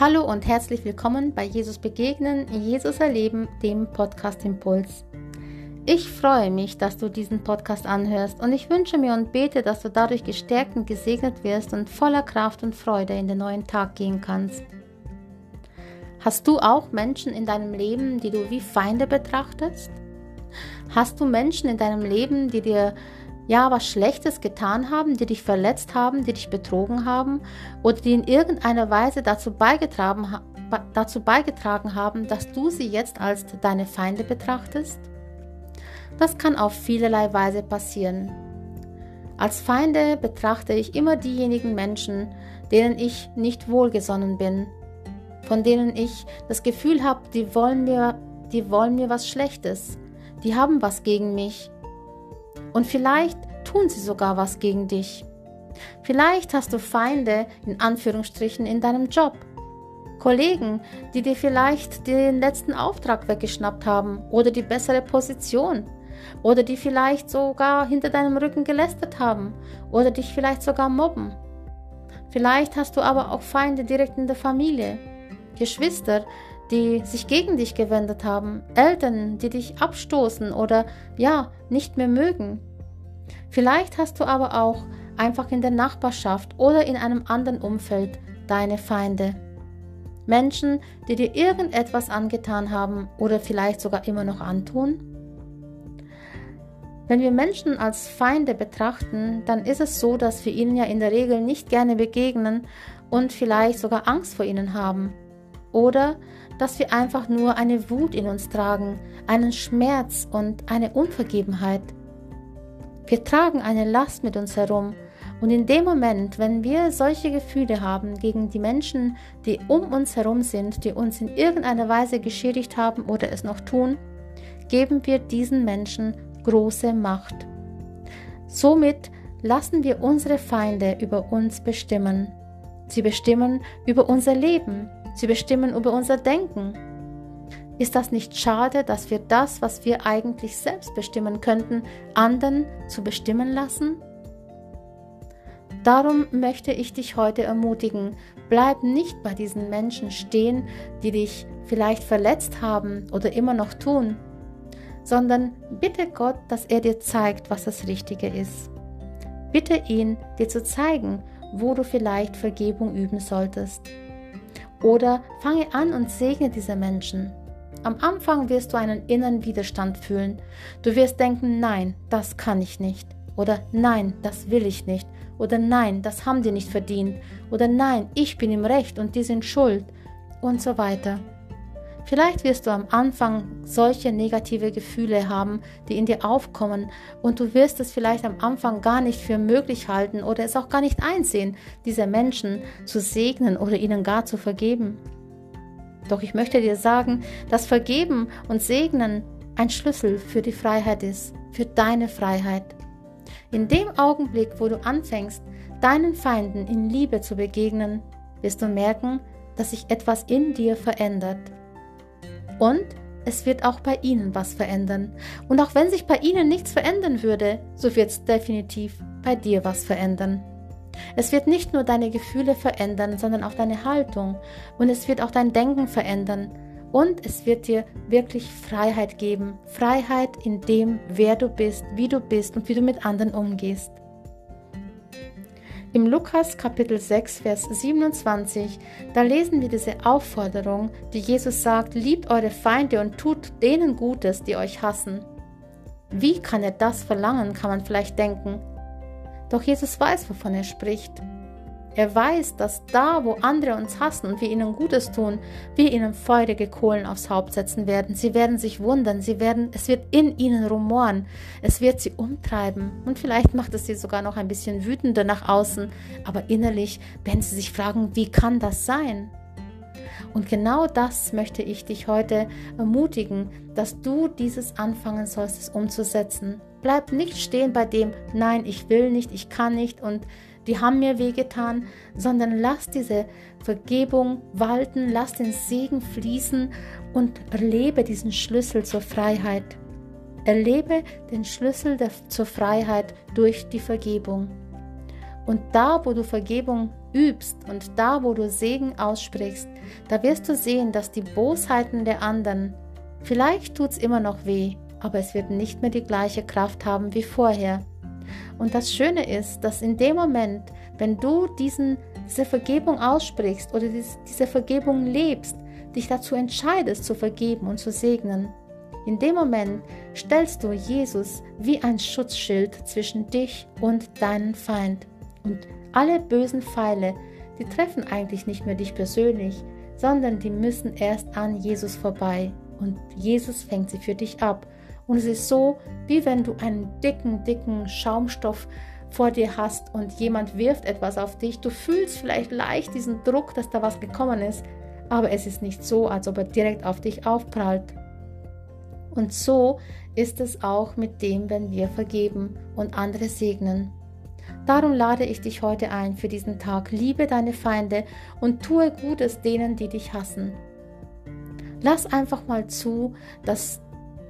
Hallo und herzlich willkommen bei Jesus Begegnen, Jesus Erleben, dem Podcast Impuls. Ich freue mich, dass du diesen Podcast anhörst und ich wünsche mir und bete, dass du dadurch gestärkt und gesegnet wirst und voller Kraft und Freude in den neuen Tag gehen kannst. Hast du auch Menschen in deinem Leben, die du wie Feinde betrachtest? Hast du Menschen in deinem Leben, die dir ja was Schlechtes getan haben, die dich verletzt haben, die dich betrogen haben oder die in irgendeiner Weise dazu beigetragen, dazu beigetragen haben, dass du sie jetzt als deine Feinde betrachtest? Das kann auf vielerlei Weise passieren. Als Feinde betrachte ich immer diejenigen Menschen, denen ich nicht wohlgesonnen bin, von denen ich das Gefühl habe, die wollen mir, die wollen mir was Schlechtes, die haben was gegen mich, und vielleicht tun sie sogar was gegen dich. Vielleicht hast du Feinde in Anführungsstrichen in deinem Job. Kollegen, die dir vielleicht den letzten Auftrag weggeschnappt haben oder die bessere Position oder die vielleicht sogar hinter deinem Rücken gelästert haben oder dich vielleicht sogar mobben. Vielleicht hast du aber auch Feinde direkt in der Familie, Geschwister, die sich gegen dich gewendet haben, Eltern, die dich abstoßen oder ja, nicht mehr mögen. Vielleicht hast du aber auch einfach in der Nachbarschaft oder in einem anderen Umfeld deine Feinde. Menschen, die dir irgendetwas angetan haben oder vielleicht sogar immer noch antun? Wenn wir Menschen als Feinde betrachten, dann ist es so, dass wir ihnen ja in der Regel nicht gerne begegnen und vielleicht sogar Angst vor ihnen haben. Oder dass wir einfach nur eine Wut in uns tragen, einen Schmerz und eine Unvergebenheit. Wir tragen eine Last mit uns herum und in dem Moment, wenn wir solche Gefühle haben gegen die Menschen, die um uns herum sind, die uns in irgendeiner Weise geschädigt haben oder es noch tun, geben wir diesen Menschen große Macht. Somit lassen wir unsere Feinde über uns bestimmen. Sie bestimmen über unser Leben, Sie bestimmen über unser Denken. Ist das nicht schade, dass wir das, was wir eigentlich selbst bestimmen könnten, anderen zu bestimmen lassen? Darum möchte ich dich heute ermutigen, bleib nicht bei diesen Menschen stehen, die dich vielleicht verletzt haben oder immer noch tun, sondern bitte Gott, dass er dir zeigt, was das Richtige ist. Bitte ihn, dir zu zeigen, wo du vielleicht Vergebung üben solltest. Oder fange an und segne diese Menschen. Am Anfang wirst du einen inneren Widerstand fühlen. Du wirst denken, nein, das kann ich nicht. Oder nein, das will ich nicht. Oder nein, das haben die nicht verdient. Oder nein, ich bin im Recht und die sind schuld. Und so weiter. Vielleicht wirst du am Anfang solche negative Gefühle haben, die in dir aufkommen und du wirst es vielleicht am Anfang gar nicht für möglich halten oder es auch gar nicht einsehen, diese Menschen zu segnen oder ihnen gar zu vergeben. Doch ich möchte dir sagen, dass Vergeben und Segnen ein Schlüssel für die Freiheit ist, für deine Freiheit. In dem Augenblick, wo du anfängst, deinen Feinden in Liebe zu begegnen, wirst du merken, dass sich etwas in dir verändert. Und es wird auch bei ihnen was verändern. Und auch wenn sich bei ihnen nichts verändern würde, so wird es definitiv bei dir was verändern. Es wird nicht nur deine Gefühle verändern, sondern auch deine Haltung. Und es wird auch dein Denken verändern. Und es wird dir wirklich Freiheit geben. Freiheit in dem, wer du bist, wie du bist und wie du mit anderen umgehst. Im Lukas Kapitel 6, Vers 27, da lesen wir diese Aufforderung, die Jesus sagt, liebt eure Feinde und tut denen Gutes, die euch hassen. Wie kann er das verlangen, kann man vielleicht denken. Doch Jesus weiß, wovon er spricht. Er weiß, dass da, wo andere uns hassen und wir ihnen Gutes tun, wir ihnen feurige Kohlen aufs Haupt setzen werden. Sie werden sich wundern, sie werden, es wird in ihnen rumoren, es wird sie umtreiben und vielleicht macht es sie sogar noch ein bisschen wütender nach außen, aber innerlich werden sie sich fragen, wie kann das sein? Und genau das möchte ich dich heute ermutigen, dass du dieses anfangen sollst, es umzusetzen. Bleib nicht stehen bei dem, nein, ich will nicht, ich kann nicht und die haben mir wehgetan, sondern lass diese Vergebung walten, lass den Segen fließen und erlebe diesen Schlüssel zur Freiheit. Erlebe den Schlüssel der, zur Freiheit durch die Vergebung. Und da, wo du Vergebung übst und da, wo du Segen aussprichst, da wirst du sehen, dass die Bosheiten der anderen, vielleicht tut es immer noch weh, aber es wird nicht mehr die gleiche Kraft haben wie vorher. Und das Schöne ist, dass in dem Moment, wenn du diesen, diese Vergebung aussprichst oder diese Vergebung lebst, dich dazu entscheidest zu vergeben und zu segnen, in dem Moment stellst du Jesus wie ein Schutzschild zwischen dich und deinen Feind. Und alle bösen Pfeile, die treffen eigentlich nicht mehr dich persönlich, sondern die müssen erst an Jesus vorbei. Und Jesus fängt sie für dich ab. Und es ist so, wie wenn du einen dicken, dicken Schaumstoff vor dir hast und jemand wirft etwas auf dich. Du fühlst vielleicht leicht diesen Druck, dass da was gekommen ist, aber es ist nicht so, als ob er direkt auf dich aufprallt. Und so ist es auch mit dem, wenn wir vergeben und andere segnen. Darum lade ich dich heute ein für diesen Tag. Liebe deine Feinde und tue Gutes denen, die dich hassen. Lass einfach mal zu, dass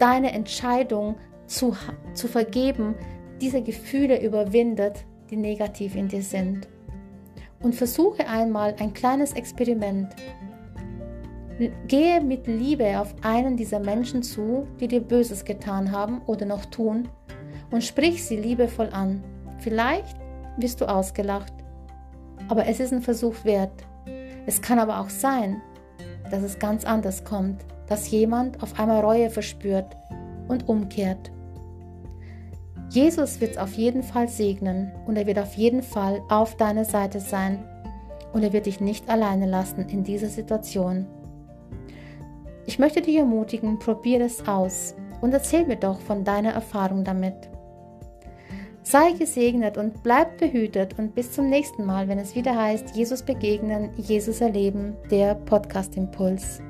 deine Entscheidung zu, zu vergeben diese Gefühle überwindet, die negativ in dir sind. Und versuche einmal ein kleines Experiment. Gehe mit Liebe auf einen dieser Menschen zu, die dir Böses getan haben oder noch tun, und sprich sie liebevoll an. Vielleicht wirst du ausgelacht, aber es ist ein Versuch wert. Es kann aber auch sein, dass es ganz anders kommt, dass jemand auf einmal Reue verspürt und umkehrt. Jesus wird es auf jeden Fall segnen und er wird auf jeden Fall auf deiner Seite sein und er wird dich nicht alleine lassen in dieser Situation. Ich möchte dich ermutigen, probiere es aus und erzähl mir doch von deiner Erfahrung damit. Sei gesegnet und bleib behütet und bis zum nächsten Mal, wenn es wieder heißt, Jesus begegnen, Jesus erleben, der Podcast Impuls.